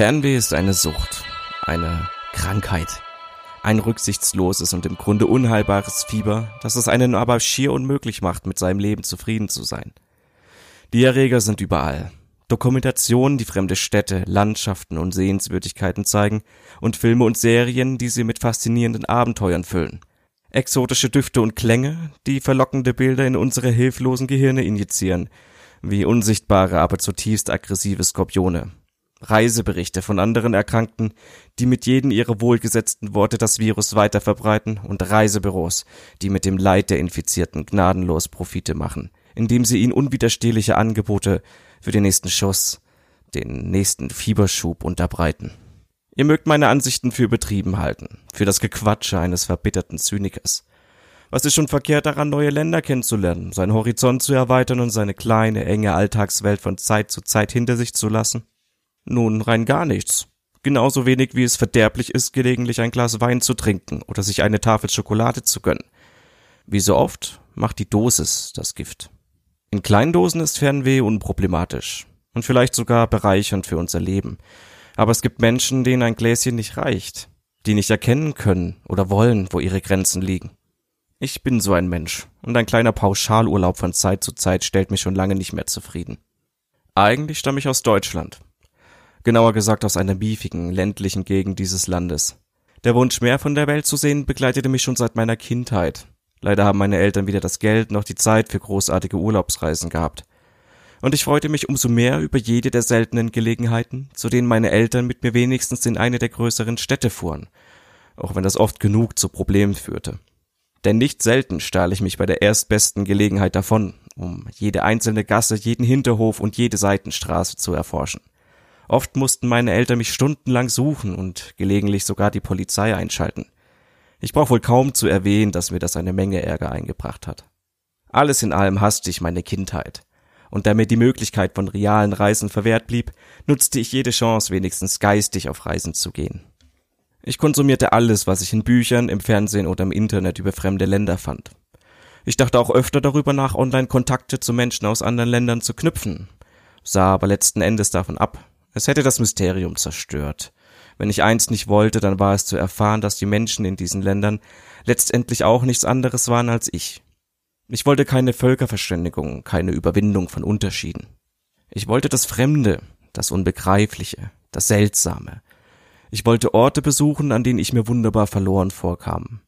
Fernweh ist eine Sucht, eine Krankheit, ein rücksichtsloses und im Grunde unheilbares Fieber, das es einen aber schier unmöglich macht, mit seinem Leben zufrieden zu sein. Die Erreger sind überall. Dokumentationen, die fremde Städte, Landschaften und Sehenswürdigkeiten zeigen und Filme und Serien, die sie mit faszinierenden Abenteuern füllen. Exotische Düfte und Klänge, die verlockende Bilder in unsere hilflosen Gehirne injizieren, wie unsichtbare, aber zutiefst aggressive Skorpione. Reiseberichte von anderen Erkrankten, die mit jedem ihrer wohlgesetzten Worte das Virus weiter verbreiten und Reisebüros, die mit dem Leid der Infizierten gnadenlos Profite machen, indem sie ihnen unwiderstehliche Angebote für den nächsten Schuss, den nächsten Fieberschub unterbreiten. Ihr mögt meine Ansichten für übertrieben halten, für das Gequatsche eines verbitterten Zynikers. Was ist schon verkehrt daran, neue Länder kennenzulernen, seinen Horizont zu erweitern und seine kleine, enge Alltagswelt von Zeit zu Zeit hinter sich zu lassen? Nun, rein gar nichts. Genauso wenig wie es verderblich ist, gelegentlich ein Glas Wein zu trinken oder sich eine Tafel Schokolade zu gönnen. Wie so oft macht die Dosis das Gift. In Kleindosen ist Fernweh unproblematisch und vielleicht sogar bereichernd für unser Leben. Aber es gibt Menschen, denen ein Gläschen nicht reicht, die nicht erkennen können oder wollen, wo ihre Grenzen liegen. Ich bin so ein Mensch und ein kleiner Pauschalurlaub von Zeit zu Zeit stellt mich schon lange nicht mehr zufrieden. Eigentlich stamme ich aus Deutschland genauer gesagt aus einer miefigen, ländlichen Gegend dieses Landes. Der Wunsch, mehr von der Welt zu sehen, begleitete mich schon seit meiner Kindheit. Leider haben meine Eltern weder das Geld noch die Zeit für großartige Urlaubsreisen gehabt. Und ich freute mich umso mehr über jede der seltenen Gelegenheiten, zu denen meine Eltern mit mir wenigstens in eine der größeren Städte fuhren, auch wenn das oft genug zu Problemen führte. Denn nicht selten stahl ich mich bei der erstbesten Gelegenheit davon, um jede einzelne Gasse, jeden Hinterhof und jede Seitenstraße zu erforschen. Oft mussten meine Eltern mich stundenlang suchen und gelegentlich sogar die Polizei einschalten. Ich brauche wohl kaum zu erwähnen, dass mir das eine Menge Ärger eingebracht hat. Alles in allem hasste ich meine Kindheit. Und da mir die Möglichkeit von realen Reisen verwehrt blieb, nutzte ich jede Chance, wenigstens geistig auf Reisen zu gehen. Ich konsumierte alles, was ich in Büchern, im Fernsehen oder im Internet über fremde Länder fand. Ich dachte auch öfter darüber nach, online Kontakte zu Menschen aus anderen Ländern zu knüpfen, sah aber letzten Endes davon ab, es hätte das Mysterium zerstört. Wenn ich eins nicht wollte, dann war es zu erfahren, dass die Menschen in diesen Ländern letztendlich auch nichts anderes waren als ich. Ich wollte keine Völkerverständigung, keine Überwindung von Unterschieden. Ich wollte das Fremde, das Unbegreifliche, das Seltsame. Ich wollte Orte besuchen, an denen ich mir wunderbar verloren vorkam.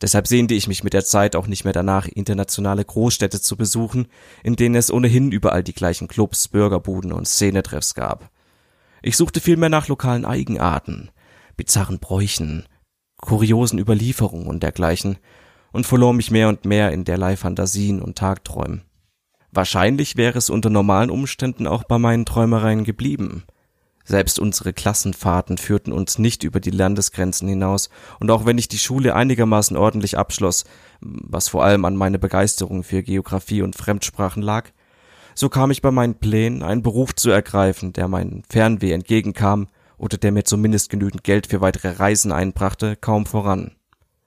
Deshalb sehnte ich mich mit der Zeit auch nicht mehr danach, internationale Großstädte zu besuchen, in denen es ohnehin überall die gleichen Clubs, Bürgerbuden und Szenetreffs gab. Ich suchte vielmehr nach lokalen Eigenarten, bizarren Bräuchen, kuriosen Überlieferungen und dergleichen und verlor mich mehr und mehr in derlei Fantasien und Tagträumen. Wahrscheinlich wäre es unter normalen Umständen auch bei meinen Träumereien geblieben. Selbst unsere Klassenfahrten führten uns nicht über die Landesgrenzen hinaus, und auch wenn ich die Schule einigermaßen ordentlich abschloss, was vor allem an meine Begeisterung für Geographie und Fremdsprachen lag, so kam ich bei meinen Plänen, einen Beruf zu ergreifen, der meinen Fernweh entgegenkam oder der mir zumindest genügend Geld für weitere Reisen einbrachte, kaum voran.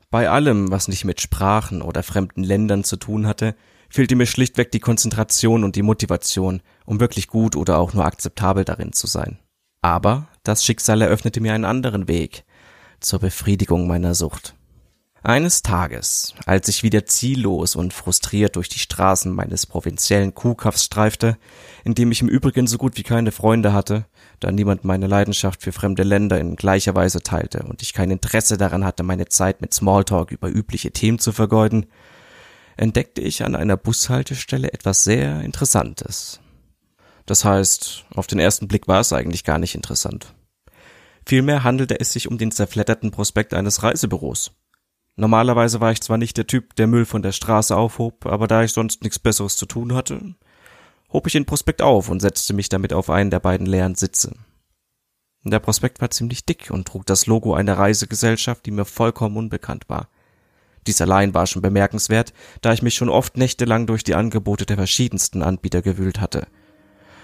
Bei allem, was nicht mit Sprachen oder fremden Ländern zu tun hatte, fehlte mir schlichtweg die Konzentration und die Motivation, um wirklich gut oder auch nur akzeptabel darin zu sein. Aber das Schicksal eröffnete mir einen anderen Weg zur Befriedigung meiner Sucht. Eines Tages, als ich wieder ziellos und frustriert durch die Straßen meines provinziellen Kuhkaffs streifte, in dem ich im Übrigen so gut wie keine Freunde hatte, da niemand meine Leidenschaft für fremde Länder in gleicher Weise teilte und ich kein Interesse daran hatte, meine Zeit mit Smalltalk über übliche Themen zu vergeuden, entdeckte ich an einer Bushaltestelle etwas sehr Interessantes. Das heißt, auf den ersten Blick war es eigentlich gar nicht interessant. Vielmehr handelte es sich um den zerfledderten Prospekt eines Reisebüros. Normalerweise war ich zwar nicht der Typ, der Müll von der Straße aufhob, aber da ich sonst nichts Besseres zu tun hatte, hob ich den Prospekt auf und setzte mich damit auf einen der beiden leeren Sitze. Der Prospekt war ziemlich dick und trug das Logo einer Reisegesellschaft, die mir vollkommen unbekannt war. Dies allein war schon bemerkenswert, da ich mich schon oft nächtelang durch die Angebote der verschiedensten Anbieter gewühlt hatte.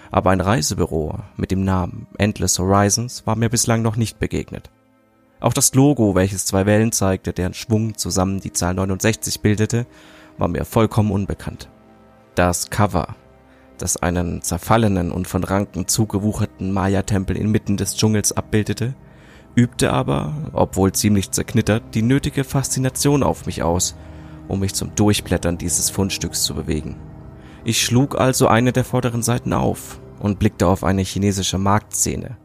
Aber ein Reisebüro mit dem Namen Endless Horizons war mir bislang noch nicht begegnet. Auch das Logo, welches zwei Wellen zeigte, deren Schwung zusammen die Zahl 69 bildete, war mir vollkommen unbekannt. Das Cover, das einen zerfallenen und von Ranken zugewucherten Maya-Tempel inmitten des Dschungels abbildete, übte aber, obwohl ziemlich zerknittert, die nötige Faszination auf mich aus, um mich zum Durchblättern dieses Fundstücks zu bewegen. Ich schlug also eine der vorderen Seiten auf und blickte auf eine chinesische Marktszene,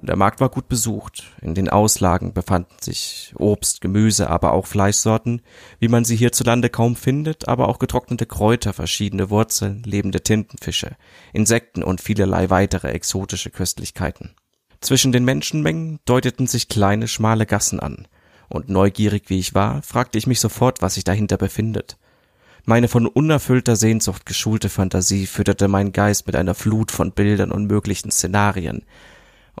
der Markt war gut besucht. In den Auslagen befanden sich Obst, Gemüse, aber auch Fleischsorten, wie man sie hierzulande kaum findet, aber auch getrocknete Kräuter, verschiedene Wurzeln, lebende Tintenfische, Insekten und vielerlei weitere exotische Köstlichkeiten. Zwischen den Menschenmengen deuteten sich kleine, schmale Gassen an, und neugierig wie ich war, fragte ich mich sofort, was sich dahinter befindet. Meine von unerfüllter Sehnsucht geschulte Fantasie fütterte meinen Geist mit einer Flut von Bildern und möglichen Szenarien,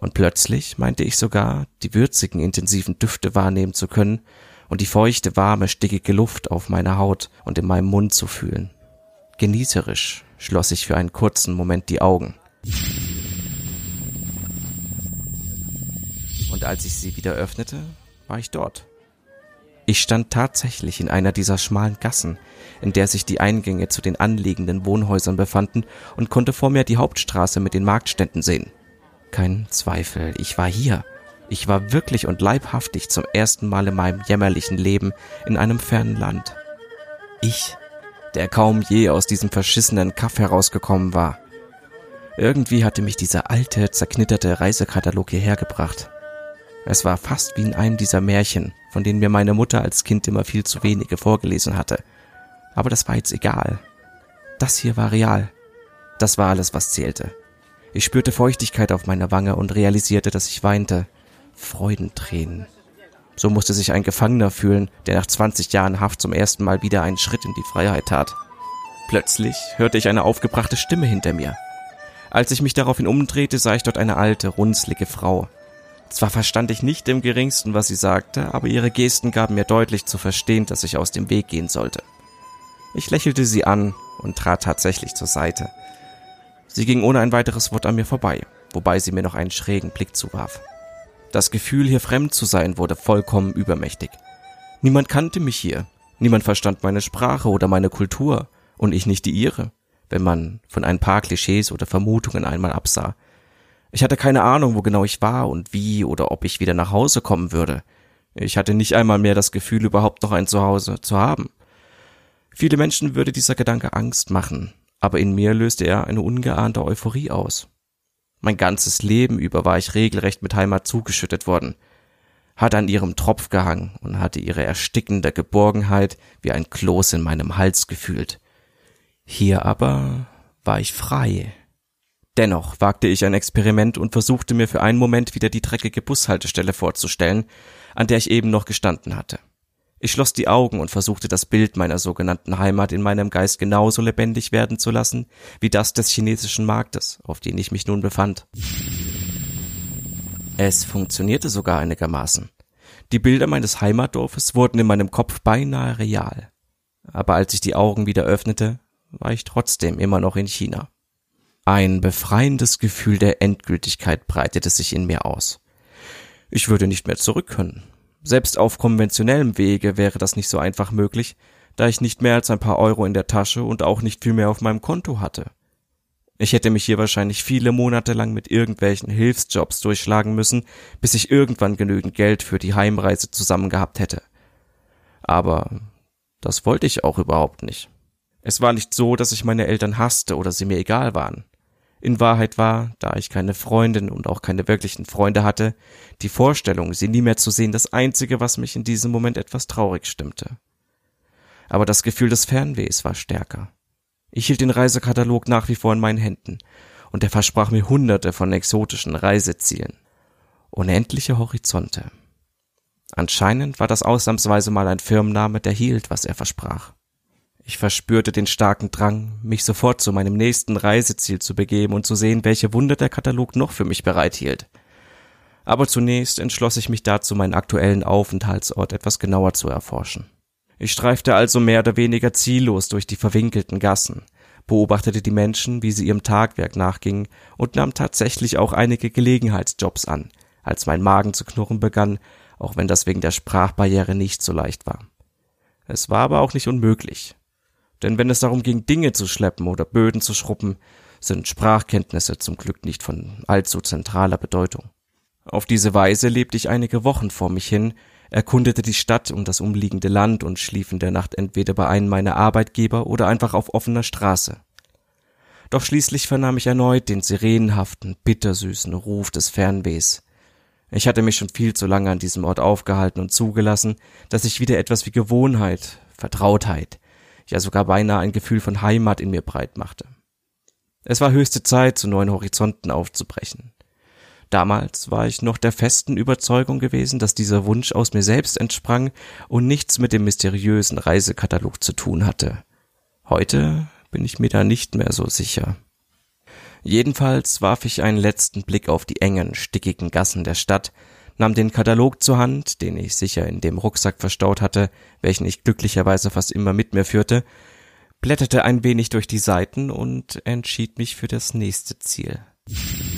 und plötzlich meinte ich sogar, die würzigen, intensiven Düfte wahrnehmen zu können und die feuchte, warme, stickige Luft auf meiner Haut und in meinem Mund zu fühlen. Genießerisch schloss ich für einen kurzen Moment die Augen. Und als ich sie wieder öffnete, war ich dort. Ich stand tatsächlich in einer dieser schmalen Gassen, in der sich die Eingänge zu den anliegenden Wohnhäusern befanden und konnte vor mir die Hauptstraße mit den Marktständen sehen. Kein Zweifel, ich war hier. Ich war wirklich und leibhaftig zum ersten Mal in meinem jämmerlichen Leben in einem fernen Land. Ich, der kaum je aus diesem verschissenen Kaff herausgekommen war. Irgendwie hatte mich dieser alte, zerknitterte Reisekatalog hierher gebracht. Es war fast wie in einem dieser Märchen, von denen mir meine Mutter als Kind immer viel zu wenige vorgelesen hatte. Aber das war jetzt egal. Das hier war real. Das war alles, was zählte. Ich spürte Feuchtigkeit auf meiner Wange und realisierte, dass ich weinte. Freudentränen. So musste sich ein Gefangener fühlen, der nach 20 Jahren Haft zum ersten Mal wieder einen Schritt in die Freiheit tat. Plötzlich hörte ich eine aufgebrachte Stimme hinter mir. Als ich mich daraufhin umdrehte, sah ich dort eine alte, runzlige Frau. Zwar verstand ich nicht im geringsten, was sie sagte, aber ihre Gesten gaben mir deutlich zu verstehen, dass ich aus dem Weg gehen sollte. Ich lächelte sie an und trat tatsächlich zur Seite. Sie ging ohne ein weiteres Wort an mir vorbei, wobei sie mir noch einen schrägen Blick zuwarf. Das Gefühl, hier fremd zu sein, wurde vollkommen übermächtig. Niemand kannte mich hier, niemand verstand meine Sprache oder meine Kultur, und ich nicht die ihre, wenn man von ein paar Klischees oder Vermutungen einmal absah. Ich hatte keine Ahnung, wo genau ich war und wie oder ob ich wieder nach Hause kommen würde. Ich hatte nicht einmal mehr das Gefühl, überhaupt noch ein Zuhause zu haben. Viele Menschen würde dieser Gedanke Angst machen, aber in mir löste er eine ungeahnte Euphorie aus. Mein ganzes Leben über war ich regelrecht mit Heimat zugeschüttet worden, hatte an ihrem Tropf gehangen und hatte ihre erstickende Geborgenheit wie ein Kloß in meinem Hals gefühlt. Hier aber war ich frei. Dennoch wagte ich ein Experiment und versuchte mir für einen Moment wieder die dreckige Bushaltestelle vorzustellen, an der ich eben noch gestanden hatte. Ich schloss die Augen und versuchte das Bild meiner sogenannten Heimat in meinem Geist genauso lebendig werden zu lassen, wie das des chinesischen Marktes, auf den ich mich nun befand. Es funktionierte sogar einigermaßen. Die Bilder meines Heimatdorfes wurden in meinem Kopf beinahe real. Aber als ich die Augen wieder öffnete, war ich trotzdem immer noch in China. Ein befreiendes Gefühl der Endgültigkeit breitete sich in mir aus. Ich würde nicht mehr zurück können, selbst auf konventionellem Wege wäre das nicht so einfach möglich, da ich nicht mehr als ein paar Euro in der Tasche und auch nicht viel mehr auf meinem Konto hatte. Ich hätte mich hier wahrscheinlich viele Monate lang mit irgendwelchen Hilfsjobs durchschlagen müssen, bis ich irgendwann genügend Geld für die Heimreise zusammen gehabt hätte. Aber das wollte ich auch überhaupt nicht. Es war nicht so, dass ich meine Eltern hasste oder sie mir egal waren. In Wahrheit war, da ich keine Freundin und auch keine wirklichen Freunde hatte, die Vorstellung, sie nie mehr zu sehen, das einzige, was mich in diesem Moment etwas traurig stimmte. Aber das Gefühl des Fernwehs war stärker. Ich hielt den Reisekatalog nach wie vor in meinen Händen, und er versprach mir hunderte von exotischen Reisezielen. Unendliche Horizonte. Anscheinend war das ausnahmsweise mal ein Firmenname, der hielt, was er versprach. Ich verspürte den starken Drang, mich sofort zu meinem nächsten Reiseziel zu begeben und zu sehen, welche Wunder der Katalog noch für mich bereithielt. Aber zunächst entschloss ich mich dazu, meinen aktuellen Aufenthaltsort etwas genauer zu erforschen. Ich streifte also mehr oder weniger ziellos durch die verwinkelten Gassen, beobachtete die Menschen, wie sie ihrem Tagwerk nachgingen und nahm tatsächlich auch einige Gelegenheitsjobs an, als mein Magen zu knurren begann, auch wenn das wegen der Sprachbarriere nicht so leicht war. Es war aber auch nicht unmöglich. Denn wenn es darum ging, Dinge zu schleppen oder Böden zu schruppen, sind Sprachkenntnisse zum Glück nicht von allzu zentraler Bedeutung. Auf diese Weise lebte ich einige Wochen vor mich hin, erkundete die Stadt und das umliegende Land und schlief in der Nacht entweder bei einem meiner Arbeitgeber oder einfach auf offener Straße. Doch schließlich vernahm ich erneut den sirenenhaften, bittersüßen Ruf des Fernwehs. Ich hatte mich schon viel zu lange an diesem Ort aufgehalten und zugelassen, dass ich wieder etwas wie Gewohnheit, Vertrautheit, ja sogar beinahe ein Gefühl von Heimat in mir breit machte. Es war höchste Zeit, zu neuen Horizonten aufzubrechen. Damals war ich noch der festen Überzeugung gewesen, dass dieser Wunsch aus mir selbst entsprang und nichts mit dem mysteriösen Reisekatalog zu tun hatte. Heute bin ich mir da nicht mehr so sicher. Jedenfalls warf ich einen letzten Blick auf die engen, stickigen Gassen der Stadt, nahm den Katalog zur Hand, den ich sicher in dem Rucksack verstaut hatte, welchen ich glücklicherweise fast immer mit mir führte, blätterte ein wenig durch die Seiten und entschied mich für das nächste Ziel.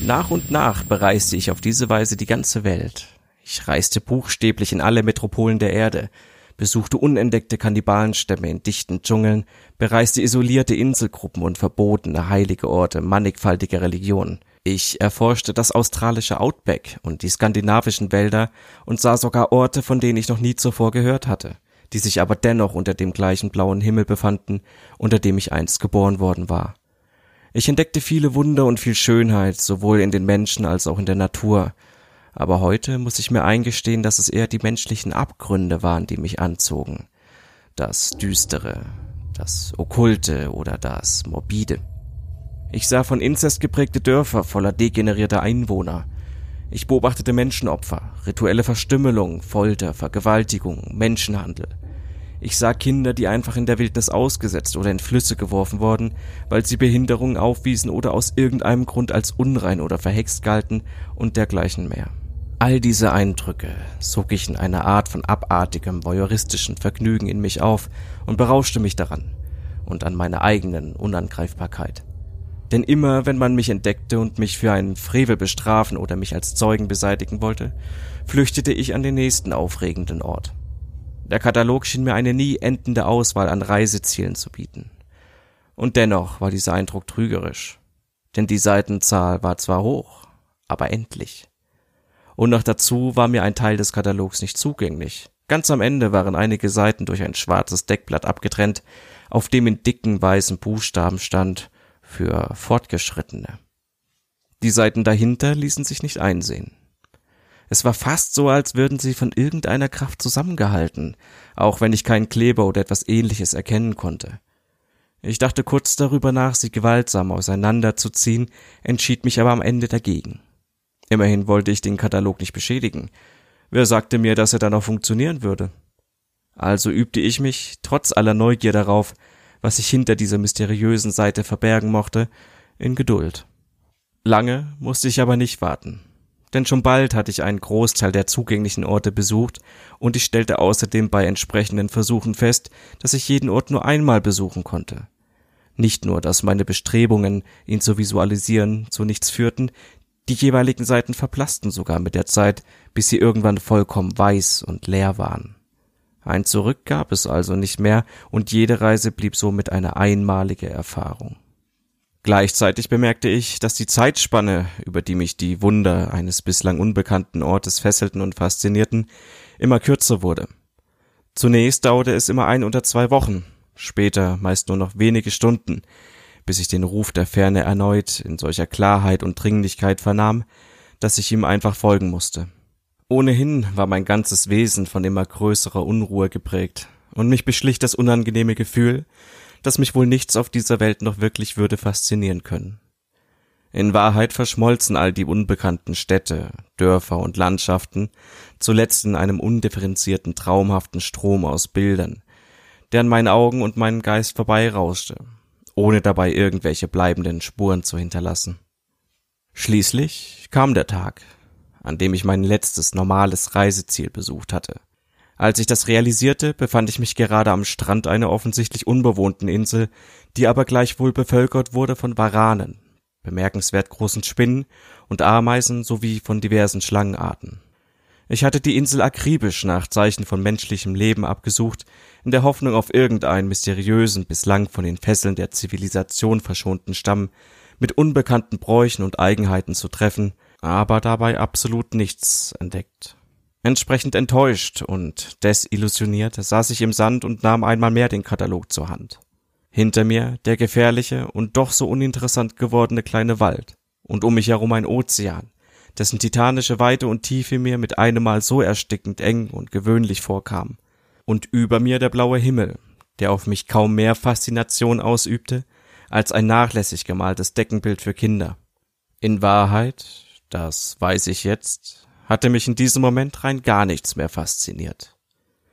Nach und nach bereiste ich auf diese Weise die ganze Welt. Ich reiste buchstäblich in alle Metropolen der Erde, besuchte unentdeckte Kannibalenstämme in dichten Dschungeln, bereiste isolierte Inselgruppen und verbotene heilige Orte mannigfaltiger Religionen. Ich erforschte das australische Outback und die skandinavischen Wälder und sah sogar Orte, von denen ich noch nie zuvor gehört hatte, die sich aber dennoch unter dem gleichen blauen Himmel befanden, unter dem ich einst geboren worden war. Ich entdeckte viele Wunder und viel Schönheit, sowohl in den Menschen als auch in der Natur, aber heute muss ich mir eingestehen, dass es eher die menschlichen Abgründe waren, die mich anzogen. Das Düstere, das Okkulte oder das Morbide. Ich sah von Inzest geprägte Dörfer voller degenerierter Einwohner. Ich beobachtete Menschenopfer, rituelle Verstümmelung, Folter, Vergewaltigung, Menschenhandel. Ich sah Kinder, die einfach in der Wildnis ausgesetzt oder in Flüsse geworfen wurden, weil sie Behinderungen aufwiesen oder aus irgendeinem Grund als unrein oder verhext galten und dergleichen mehr. All diese Eindrücke sog ich in einer Art von abartigem, voyeuristischen Vergnügen in mich auf und berauschte mich daran und an meiner eigenen Unangreifbarkeit. Denn immer, wenn man mich entdeckte und mich für einen Frevel bestrafen oder mich als Zeugen beseitigen wollte, flüchtete ich an den nächsten aufregenden Ort. Der Katalog schien mir eine nie endende Auswahl an Reisezielen zu bieten. Und dennoch war dieser Eindruck trügerisch. Denn die Seitenzahl war zwar hoch, aber endlich und noch dazu war mir ein Teil des Katalogs nicht zugänglich. Ganz am Ende waren einige Seiten durch ein schwarzes Deckblatt abgetrennt, auf dem in dicken weißen Buchstaben stand für Fortgeschrittene. Die Seiten dahinter ließen sich nicht einsehen. Es war fast so, als würden sie von irgendeiner Kraft zusammengehalten, auch wenn ich keinen Kleber oder etwas ähnliches erkennen konnte. Ich dachte kurz darüber nach, sie gewaltsam auseinanderzuziehen, entschied mich aber am Ende dagegen. Immerhin wollte ich den Katalog nicht beschädigen. Wer sagte mir, dass er dann auch funktionieren würde? Also übte ich mich, trotz aller Neugier darauf, was sich hinter dieser mysteriösen Seite verbergen mochte, in Geduld. Lange musste ich aber nicht warten. Denn schon bald hatte ich einen Großteil der zugänglichen Orte besucht und ich stellte außerdem bei entsprechenden Versuchen fest, dass ich jeden Ort nur einmal besuchen konnte. Nicht nur, dass meine Bestrebungen, ihn zu visualisieren, zu nichts führten, die jeweiligen Seiten verblassten sogar mit der Zeit, bis sie irgendwann vollkommen weiß und leer waren. Ein Zurück gab es also nicht mehr, und jede Reise blieb somit eine einmalige Erfahrung. Gleichzeitig bemerkte ich, dass die Zeitspanne, über die mich die Wunder eines bislang unbekannten Ortes fesselten und faszinierten, immer kürzer wurde. Zunächst dauerte es immer ein oder zwei Wochen, später meist nur noch wenige Stunden, bis ich den Ruf der Ferne erneut in solcher Klarheit und Dringlichkeit vernahm, dass ich ihm einfach folgen musste. Ohnehin war mein ganzes Wesen von immer größerer Unruhe geprägt, und mich beschlich das unangenehme Gefühl, dass mich wohl nichts auf dieser Welt noch wirklich würde faszinieren können. In Wahrheit verschmolzen all die unbekannten Städte, Dörfer und Landschaften zuletzt in einem undifferenzierten, traumhaften Strom aus Bildern, der an meinen Augen und meinen Geist vorbeirauschte ohne dabei irgendwelche bleibenden Spuren zu hinterlassen. Schließlich kam der Tag, an dem ich mein letztes normales Reiseziel besucht hatte. Als ich das realisierte, befand ich mich gerade am Strand einer offensichtlich unbewohnten Insel, die aber gleichwohl bevölkert wurde von Varanen, bemerkenswert großen Spinnen und Ameisen sowie von diversen Schlangenarten. Ich hatte die Insel akribisch nach Zeichen von menschlichem Leben abgesucht, in der Hoffnung auf irgendeinen mysteriösen, bislang von den Fesseln der Zivilisation verschonten Stamm mit unbekannten Bräuchen und Eigenheiten zu treffen, aber dabei absolut nichts entdeckt. Entsprechend enttäuscht und desillusioniert saß ich im Sand und nahm einmal mehr den Katalog zur Hand. Hinter mir der gefährliche und doch so uninteressant gewordene kleine Wald und um mich herum ein Ozean, dessen titanische Weite und Tiefe mir mit einem Mal so erstickend eng und gewöhnlich vorkam, und über mir der blaue Himmel, der auf mich kaum mehr Faszination ausübte als ein nachlässig gemaltes Deckenbild für Kinder. In Wahrheit, das weiß ich jetzt, hatte mich in diesem Moment rein gar nichts mehr fasziniert.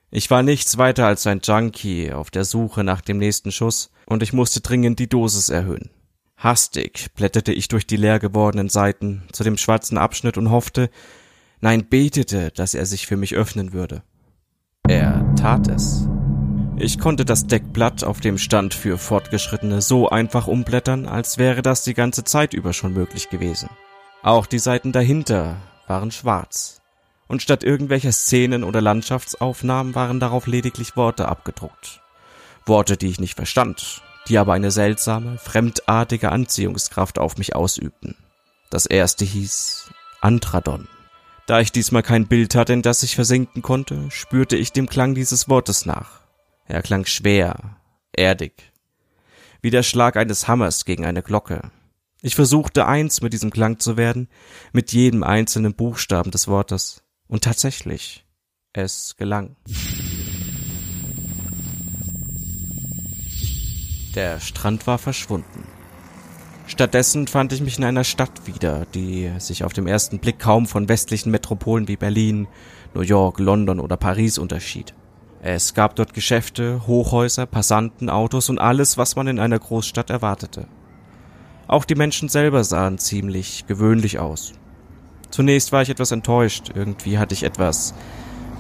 Ich war nichts weiter als ein Junkie auf der Suche nach dem nächsten Schuss, und ich musste dringend die Dosis erhöhen. Hastig blätterte ich durch die leer gewordenen Seiten zu dem schwarzen Abschnitt und hoffte, nein, betete, dass er sich für mich öffnen würde. Er tat es. Ich konnte das Deckblatt, auf dem stand für Fortgeschrittene, so einfach umblättern, als wäre das die ganze Zeit über schon möglich gewesen. Auch die Seiten dahinter waren schwarz, und statt irgendwelcher Szenen oder Landschaftsaufnahmen waren darauf lediglich Worte abgedruckt. Worte, die ich nicht verstand, die aber eine seltsame, fremdartige Anziehungskraft auf mich ausübten. Das erste hieß Antradon. Da ich diesmal kein Bild hatte, in das ich versinken konnte, spürte ich dem Klang dieses Wortes nach. Er klang schwer, erdig, wie der Schlag eines Hammers gegen eine Glocke. Ich versuchte eins mit diesem Klang zu werden, mit jedem einzelnen Buchstaben des Wortes. Und tatsächlich, es gelang. Der Strand war verschwunden. Stattdessen fand ich mich in einer Stadt wieder, die sich auf dem ersten Blick kaum von westlichen Metropolen wie Berlin, New York, London oder Paris unterschied. Es gab dort Geschäfte, Hochhäuser, Passanten, Autos und alles, was man in einer Großstadt erwartete. Auch die Menschen selber sahen ziemlich gewöhnlich aus. Zunächst war ich etwas enttäuscht, irgendwie hatte ich etwas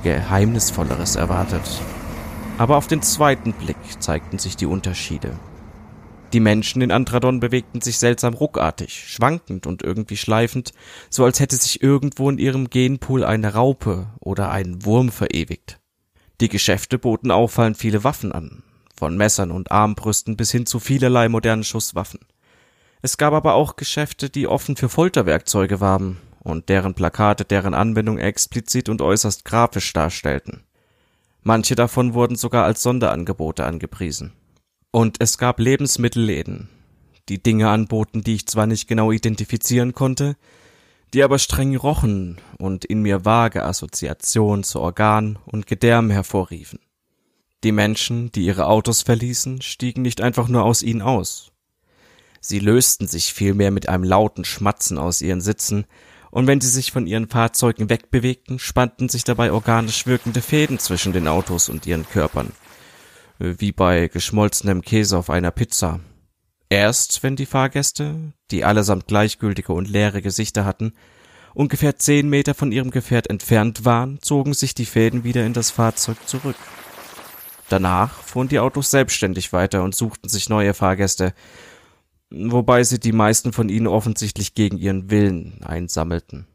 Geheimnisvolleres erwartet. Aber auf den zweiten Blick zeigten sich die Unterschiede. Die Menschen in Antradon bewegten sich seltsam ruckartig, schwankend und irgendwie schleifend, so als hätte sich irgendwo in ihrem Genpool eine Raupe oder ein Wurm verewigt. Die Geschäfte boten auffallend viele Waffen an, von Messern und Armbrüsten bis hin zu vielerlei modernen Schusswaffen. Es gab aber auch Geschäfte, die offen für Folterwerkzeuge warben und deren Plakate deren Anwendung explizit und äußerst grafisch darstellten. Manche davon wurden sogar als Sonderangebote angepriesen. Und es gab Lebensmittelläden, die Dinge anboten, die ich zwar nicht genau identifizieren konnte, die aber streng rochen und in mir vage Assoziationen zu Organ und Gedärmen hervorriefen. Die Menschen, die ihre Autos verließen, stiegen nicht einfach nur aus ihnen aus, Sie lösten sich vielmehr mit einem lauten Schmatzen aus ihren Sitzen, und wenn sie sich von ihren Fahrzeugen wegbewegten, spannten sich dabei organisch wirkende Fäden zwischen den Autos und ihren Körpern, wie bei geschmolzenem Käse auf einer Pizza. Erst wenn die Fahrgäste, die allesamt gleichgültige und leere Gesichter hatten, ungefähr zehn Meter von ihrem Gefährt entfernt waren, zogen sich die Fäden wieder in das Fahrzeug zurück. Danach fuhren die Autos selbstständig weiter und suchten sich neue Fahrgäste, wobei sie die meisten von ihnen offensichtlich gegen ihren Willen einsammelten.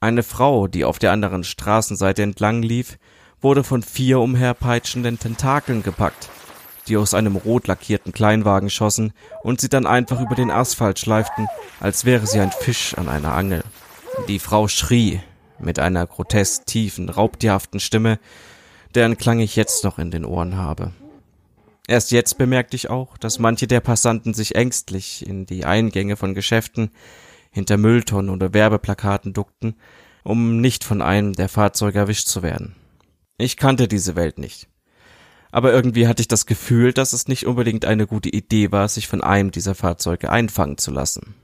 Eine Frau, die auf der anderen Straßenseite entlang lief, wurde von vier umherpeitschenden Tentakeln gepackt, die aus einem rot lackierten Kleinwagen schossen und sie dann einfach über den Asphalt schleiften, als wäre sie ein Fisch an einer Angel. Die Frau schrie mit einer grotesk tiefen, raubtierhaften Stimme, deren Klang ich jetzt noch in den Ohren habe. Erst jetzt bemerkte ich auch, dass manche der Passanten sich ängstlich in die Eingänge von Geschäften hinter Mülltonnen oder Werbeplakaten duckten, um nicht von einem der Fahrzeuge erwischt zu werden. Ich kannte diese Welt nicht. Aber irgendwie hatte ich das Gefühl, dass es nicht unbedingt eine gute Idee war, sich von einem dieser Fahrzeuge einfangen zu lassen.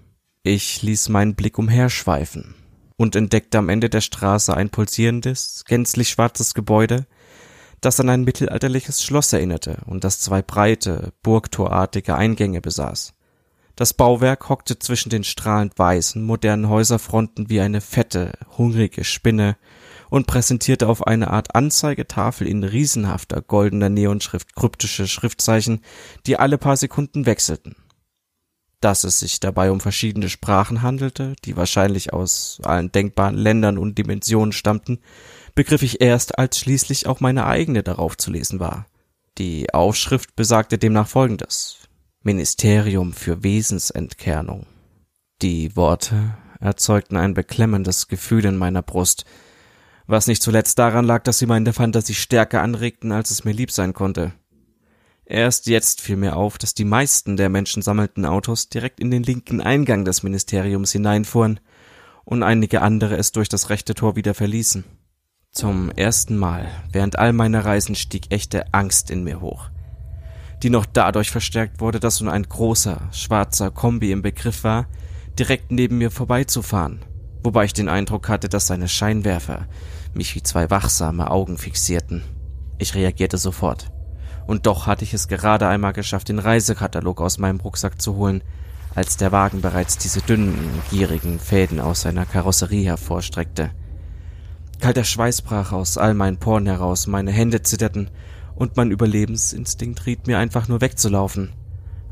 Ich ließ meinen Blick umherschweifen und entdeckte am Ende der Straße ein pulsierendes, gänzlich schwarzes Gebäude, das an ein mittelalterliches Schloss erinnerte und das zwei breite, burgtorartige Eingänge besaß. Das Bauwerk hockte zwischen den strahlend weißen, modernen Häuserfronten wie eine fette, hungrige Spinne und präsentierte auf eine Art Anzeigetafel in riesenhafter goldener Neonschrift kryptische Schriftzeichen, die alle paar Sekunden wechselten. Dass es sich dabei um verschiedene Sprachen handelte, die wahrscheinlich aus allen denkbaren Ländern und Dimensionen stammten, begriff ich erst, als schließlich auch meine eigene darauf zu lesen war. Die Aufschrift besagte demnach folgendes Ministerium für Wesensentkernung. Die Worte erzeugten ein beklemmendes Gefühl in meiner Brust, was nicht zuletzt daran lag, dass sie meine Fantasie stärker anregten, als es mir lieb sein konnte. Erst jetzt fiel mir auf, dass die meisten der menschensammelnden Autos direkt in den linken Eingang des Ministeriums hineinfuhren und einige andere es durch das rechte Tor wieder verließen. Zum ersten Mal während all meiner Reisen stieg echte Angst in mir hoch, die noch dadurch verstärkt wurde, dass nun ein großer, schwarzer Kombi im Begriff war, direkt neben mir vorbeizufahren, wobei ich den Eindruck hatte, dass seine Scheinwerfer mich wie zwei wachsame Augen fixierten. Ich reagierte sofort. Und doch hatte ich es gerade einmal geschafft, den Reisekatalog aus meinem Rucksack zu holen, als der Wagen bereits diese dünnen, gierigen Fäden aus seiner Karosserie hervorstreckte. Kalter Schweiß brach aus all meinen Poren heraus, meine Hände zitterten und mein Überlebensinstinkt riet mir einfach nur wegzulaufen.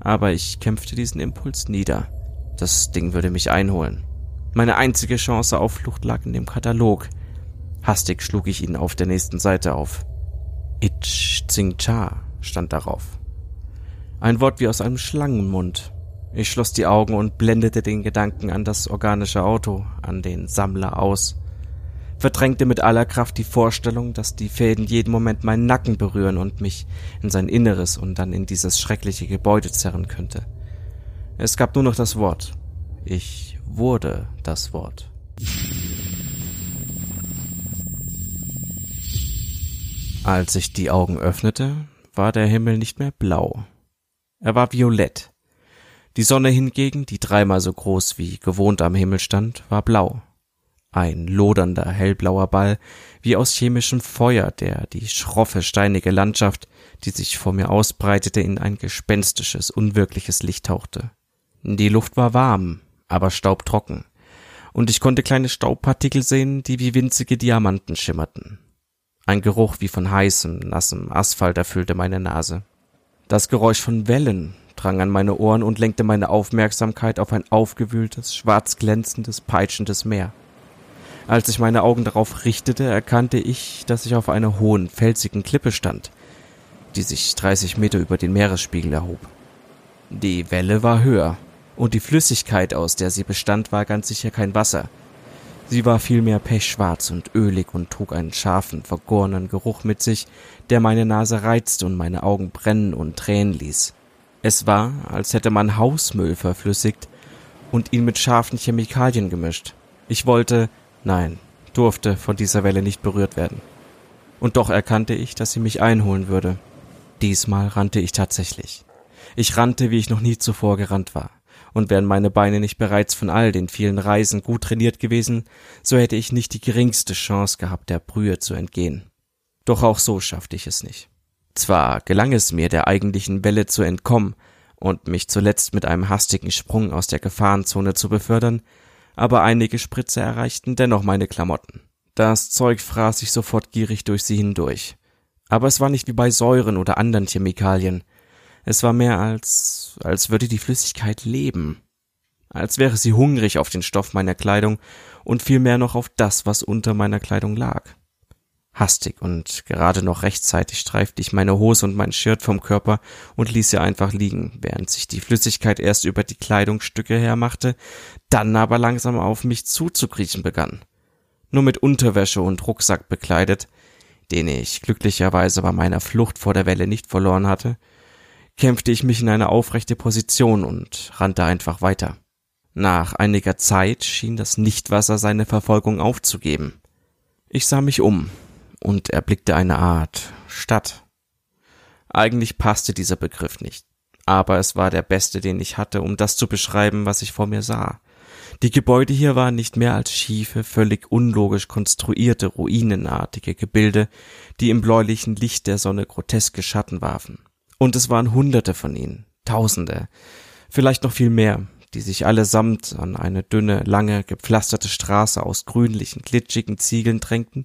Aber ich kämpfte diesen Impuls nieder. Das Ding würde mich einholen. Meine einzige Chance auf Flucht lag in dem Katalog. Hastig schlug ich ihn auf der nächsten Seite auf. Ich Tsing Cha stand darauf. Ein Wort wie aus einem Schlangenmund. Ich schloss die Augen und blendete den Gedanken an das organische Auto, an den Sammler aus. Verdrängte mit aller Kraft die Vorstellung, dass die Fäden jeden Moment meinen Nacken berühren und mich in sein Inneres und dann in dieses schreckliche Gebäude zerren könnte. Es gab nur noch das Wort. Ich wurde das Wort. Als ich die Augen öffnete, war der Himmel nicht mehr blau. Er war violett. Die Sonne hingegen, die dreimal so groß wie gewohnt am Himmel stand, war blau. Ein lodernder, hellblauer Ball, wie aus chemischem Feuer, der die schroffe, steinige Landschaft, die sich vor mir ausbreitete, in ein gespenstisches, unwirkliches Licht tauchte. Die Luft war warm, aber staubtrocken, und ich konnte kleine Staubpartikel sehen, die wie winzige Diamanten schimmerten. Ein Geruch wie von heißem, nassem Asphalt erfüllte meine Nase. Das Geräusch von Wellen drang an meine Ohren und lenkte meine Aufmerksamkeit auf ein aufgewühltes, schwarz glänzendes, peitschendes Meer. Als ich meine Augen darauf richtete, erkannte ich, dass ich auf einer hohen, felsigen Klippe stand, die sich 30 Meter über den Meeresspiegel erhob. Die Welle war höher, und die Flüssigkeit, aus der sie bestand, war ganz sicher kein Wasser, Sie war vielmehr pechschwarz und ölig und trug einen scharfen, vergorenen Geruch mit sich, der meine Nase reizte und meine Augen brennen und tränen ließ. Es war, als hätte man Hausmüll verflüssigt und ihn mit scharfen Chemikalien gemischt. Ich wollte, nein, durfte von dieser Welle nicht berührt werden. Und doch erkannte ich, dass sie mich einholen würde. Diesmal rannte ich tatsächlich. Ich rannte, wie ich noch nie zuvor gerannt war und wären meine Beine nicht bereits von all den vielen Reisen gut trainiert gewesen, so hätte ich nicht die geringste Chance gehabt, der Brühe zu entgehen. Doch auch so schaffte ich es nicht. Zwar gelang es mir, der eigentlichen Welle zu entkommen und mich zuletzt mit einem hastigen Sprung aus der Gefahrenzone zu befördern, aber einige Spritze erreichten dennoch meine Klamotten. Das Zeug fraß sich sofort gierig durch sie hindurch. Aber es war nicht wie bei Säuren oder anderen Chemikalien. Es war mehr als, als würde die Flüssigkeit leben. Als wäre sie hungrig auf den Stoff meiner Kleidung und vielmehr noch auf das, was unter meiner Kleidung lag. Hastig und gerade noch rechtzeitig streifte ich meine Hose und mein Shirt vom Körper und ließ sie einfach liegen, während sich die Flüssigkeit erst über die Kleidungsstücke hermachte, dann aber langsam auf mich zuzukriechen begann. Nur mit Unterwäsche und Rucksack bekleidet, den ich glücklicherweise bei meiner Flucht vor der Welle nicht verloren hatte, kämpfte ich mich in eine aufrechte Position und rannte einfach weiter. Nach einiger Zeit schien das Nichtwasser seine Verfolgung aufzugeben. Ich sah mich um und erblickte eine Art Stadt. Eigentlich passte dieser Begriff nicht, aber es war der beste, den ich hatte, um das zu beschreiben, was ich vor mir sah. Die Gebäude hier waren nicht mehr als schiefe, völlig unlogisch konstruierte, ruinenartige Gebilde, die im bläulichen Licht der Sonne groteske Schatten warfen. Und es waren Hunderte von ihnen, Tausende, vielleicht noch viel mehr, die sich allesamt an eine dünne, lange, gepflasterte Straße aus grünlichen, glitschigen Ziegeln drängten,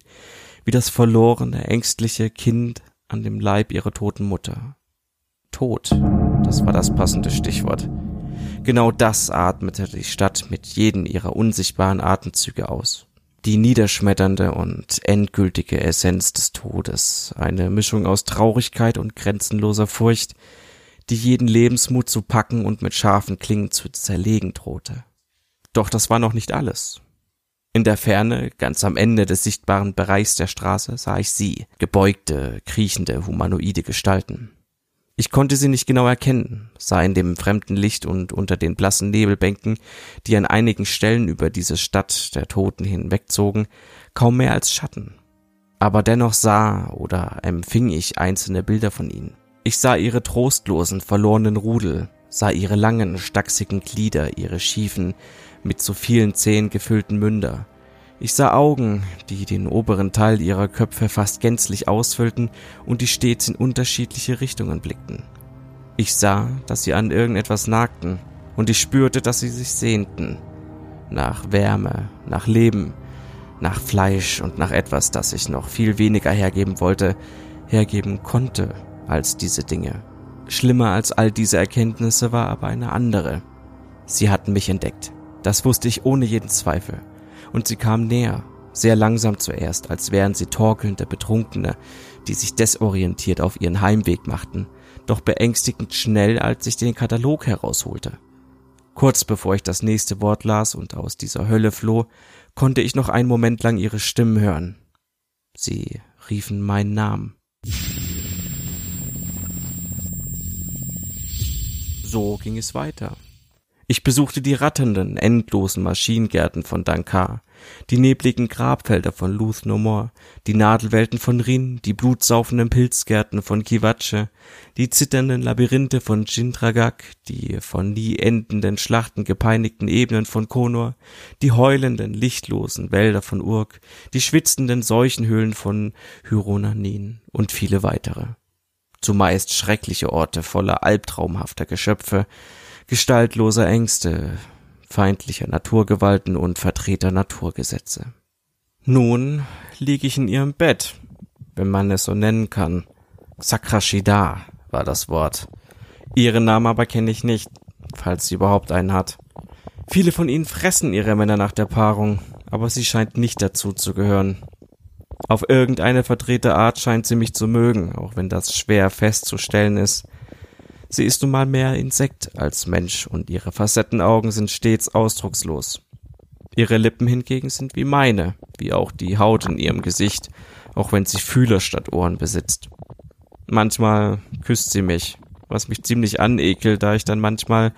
wie das verlorene, ängstliche Kind an dem Leib ihrer toten Mutter. Tod, das war das passende Stichwort. Genau das atmete die Stadt mit jedem ihrer unsichtbaren Atemzüge aus. Die niederschmetternde und endgültige Essenz des Todes, eine Mischung aus Traurigkeit und grenzenloser Furcht, die jeden Lebensmut zu packen und mit scharfen Klingen zu zerlegen drohte. Doch das war noch nicht alles. In der Ferne, ganz am Ende des sichtbaren Bereichs der Straße, sah ich sie, gebeugte, kriechende, humanoide Gestalten. Ich konnte sie nicht genau erkennen, sah in dem fremden Licht und unter den blassen Nebelbänken, die an einigen Stellen über diese Stadt der Toten hinwegzogen, kaum mehr als Schatten. Aber dennoch sah oder empfing ich einzelne Bilder von ihnen. Ich sah ihre trostlosen, verlorenen Rudel, sah ihre langen, stachsigen Glieder, ihre schiefen, mit zu vielen Zehen gefüllten Münder. Ich sah Augen, die den oberen Teil ihrer Köpfe fast gänzlich ausfüllten und die stets in unterschiedliche Richtungen blickten. Ich sah, dass sie an irgendetwas nagten, und ich spürte, dass sie sich sehnten. Nach Wärme, nach Leben, nach Fleisch und nach etwas, das ich noch viel weniger hergeben wollte, hergeben konnte als diese Dinge. Schlimmer als all diese Erkenntnisse war aber eine andere. Sie hatten mich entdeckt. Das wusste ich ohne jeden Zweifel. Und sie kamen näher, sehr langsam zuerst, als wären sie torkelnde Betrunkene, die sich desorientiert auf ihren Heimweg machten, doch beängstigend schnell, als ich den Katalog herausholte. Kurz bevor ich das nächste Wort las und aus dieser Hölle floh, konnte ich noch einen Moment lang ihre Stimmen hören. Sie riefen meinen Namen. So ging es weiter. Ich besuchte die ratternden, endlosen Maschinengärten von Dankar, die nebligen Grabfelder von Luth No More, die Nadelwelten von Rin, die blutsaufenden Pilzgärten von Kiwatsche, die zitternden Labyrinthe von Jindragak, die von nie endenden Schlachten gepeinigten Ebenen von Konor, die heulenden, lichtlosen Wälder von Urk, die schwitzenden Seuchenhöhlen von Hyronanin und viele weitere. Zumeist schreckliche Orte voller albtraumhafter Geschöpfe, gestaltloser Ängste, feindlicher Naturgewalten und Vertreter Naturgesetze. Nun lieg ich in ihrem Bett, wenn man es so nennen kann. Sakrashida war das Wort. Ihren Namen aber kenne ich nicht, falls sie überhaupt einen hat. Viele von ihnen fressen ihre Männer nach der Paarung, aber sie scheint nicht dazu zu gehören. Auf irgendeine verdrehte Art scheint sie mich zu mögen, auch wenn das schwer festzustellen ist. Sie ist nun mal mehr Insekt als Mensch und ihre Facettenaugen sind stets ausdruckslos. Ihre Lippen hingegen sind wie meine, wie auch die Haut in ihrem Gesicht, auch wenn sie Fühler statt Ohren besitzt. Manchmal küsst sie mich, was mich ziemlich anekelt, da ich dann manchmal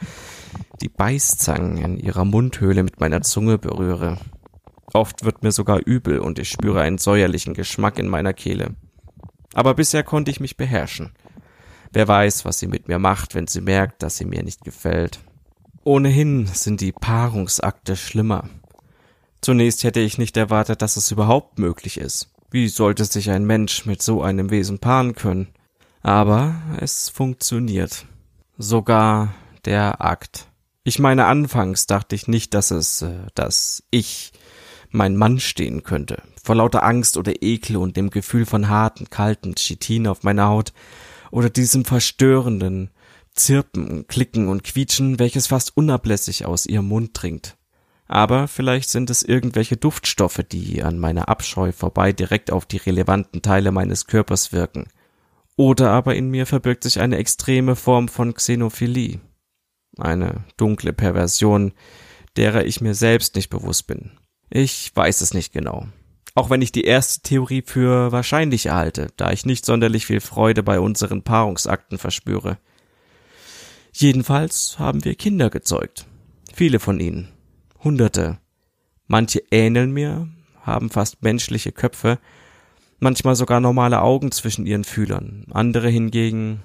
die Beißzangen in ihrer Mundhöhle mit meiner Zunge berühre. Oft wird mir sogar übel und ich spüre einen säuerlichen Geschmack in meiner Kehle. Aber bisher konnte ich mich beherrschen. Wer weiß, was sie mit mir macht, wenn sie merkt, dass sie mir nicht gefällt. Ohnehin sind die Paarungsakte schlimmer. Zunächst hätte ich nicht erwartet, dass es überhaupt möglich ist. Wie sollte sich ein Mensch mit so einem Wesen paaren können? Aber es funktioniert. Sogar der Akt. Ich meine, anfangs dachte ich nicht, dass es, äh, dass ich mein Mann stehen könnte. Vor lauter Angst oder Ekel und dem Gefühl von harten, kalten Chitin auf meiner Haut oder diesem verstörenden Zirpen, Klicken und Quietschen, welches fast unablässig aus ihrem Mund dringt. Aber vielleicht sind es irgendwelche Duftstoffe, die an meiner Abscheu vorbei direkt auf die relevanten Teile meines Körpers wirken. Oder aber in mir verbirgt sich eine extreme Form von Xenophilie. Eine dunkle Perversion, derer ich mir selbst nicht bewusst bin. Ich weiß es nicht genau. Auch wenn ich die erste Theorie für wahrscheinlich erhalte, da ich nicht sonderlich viel Freude bei unseren Paarungsakten verspüre. Jedenfalls haben wir Kinder gezeugt. Viele von ihnen. Hunderte. Manche ähneln mir, haben fast menschliche Köpfe, manchmal sogar normale Augen zwischen ihren Fühlern, andere hingegen.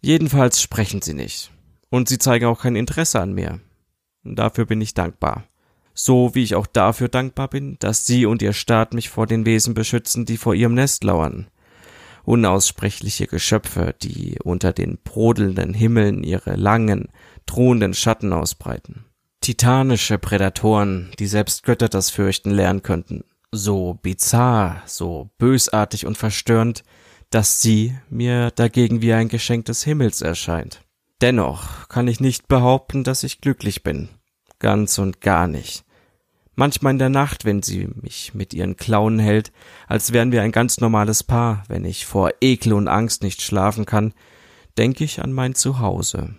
Jedenfalls sprechen sie nicht. Und sie zeigen auch kein Interesse an mir. Dafür bin ich dankbar so wie ich auch dafür dankbar bin, dass Sie und Ihr Staat mich vor den Wesen beschützen, die vor Ihrem Nest lauern. Unaussprechliche Geschöpfe, die unter den brodelnden Himmeln ihre langen, drohenden Schatten ausbreiten. Titanische Prädatoren, die selbst Götter das fürchten lernen könnten. So bizarr, so bösartig und verstörend, dass sie mir dagegen wie ein Geschenk des Himmels erscheint. Dennoch kann ich nicht behaupten, dass ich glücklich bin. Ganz und gar nicht. Manchmal in der Nacht, wenn sie mich mit ihren Klauen hält, als wären wir ein ganz normales Paar, wenn ich vor Ekel und Angst nicht schlafen kann, denke ich an mein Zuhause,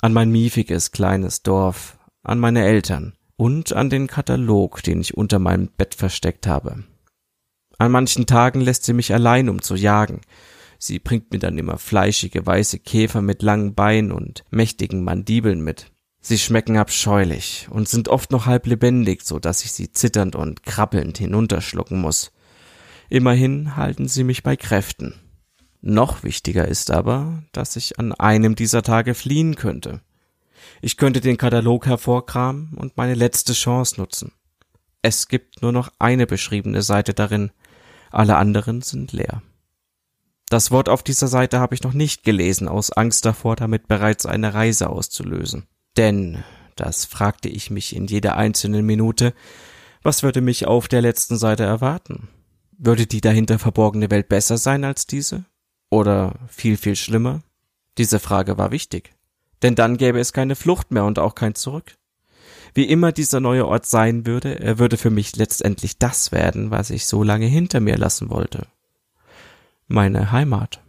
an mein miefiges kleines Dorf, an meine Eltern und an den Katalog, den ich unter meinem Bett versteckt habe. An manchen Tagen lässt sie mich allein, um zu jagen, Sie bringt mir dann immer fleischige weiße Käfer mit langen Beinen und mächtigen Mandibeln mit. Sie schmecken abscheulich und sind oft noch halb lebendig, so dass ich sie zitternd und krabbelnd hinunterschlucken muss. Immerhin halten sie mich bei Kräften. Noch wichtiger ist aber, dass ich an einem dieser Tage fliehen könnte. Ich könnte den Katalog hervorkramen und meine letzte Chance nutzen. Es gibt nur noch eine beschriebene Seite darin, alle anderen sind leer. Das Wort auf dieser Seite habe ich noch nicht gelesen, aus Angst davor, damit bereits eine Reise auszulösen. Denn, das fragte ich mich in jeder einzelnen Minute, was würde mich auf der letzten Seite erwarten? Würde die dahinter verborgene Welt besser sein als diese? Oder viel, viel schlimmer? Diese Frage war wichtig. Denn dann gäbe es keine Flucht mehr und auch kein Zurück. Wie immer dieser neue Ort sein würde, er würde für mich letztendlich das werden, was ich so lange hinter mir lassen wollte meine Heimat.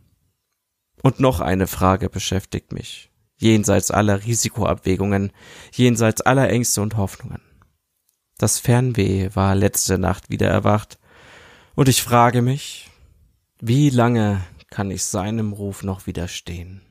Und noch eine Frage beschäftigt mich, jenseits aller Risikoabwägungen, jenseits aller Ängste und Hoffnungen. Das Fernweh war letzte Nacht wieder erwacht, und ich frage mich, wie lange kann ich seinem Ruf noch widerstehen?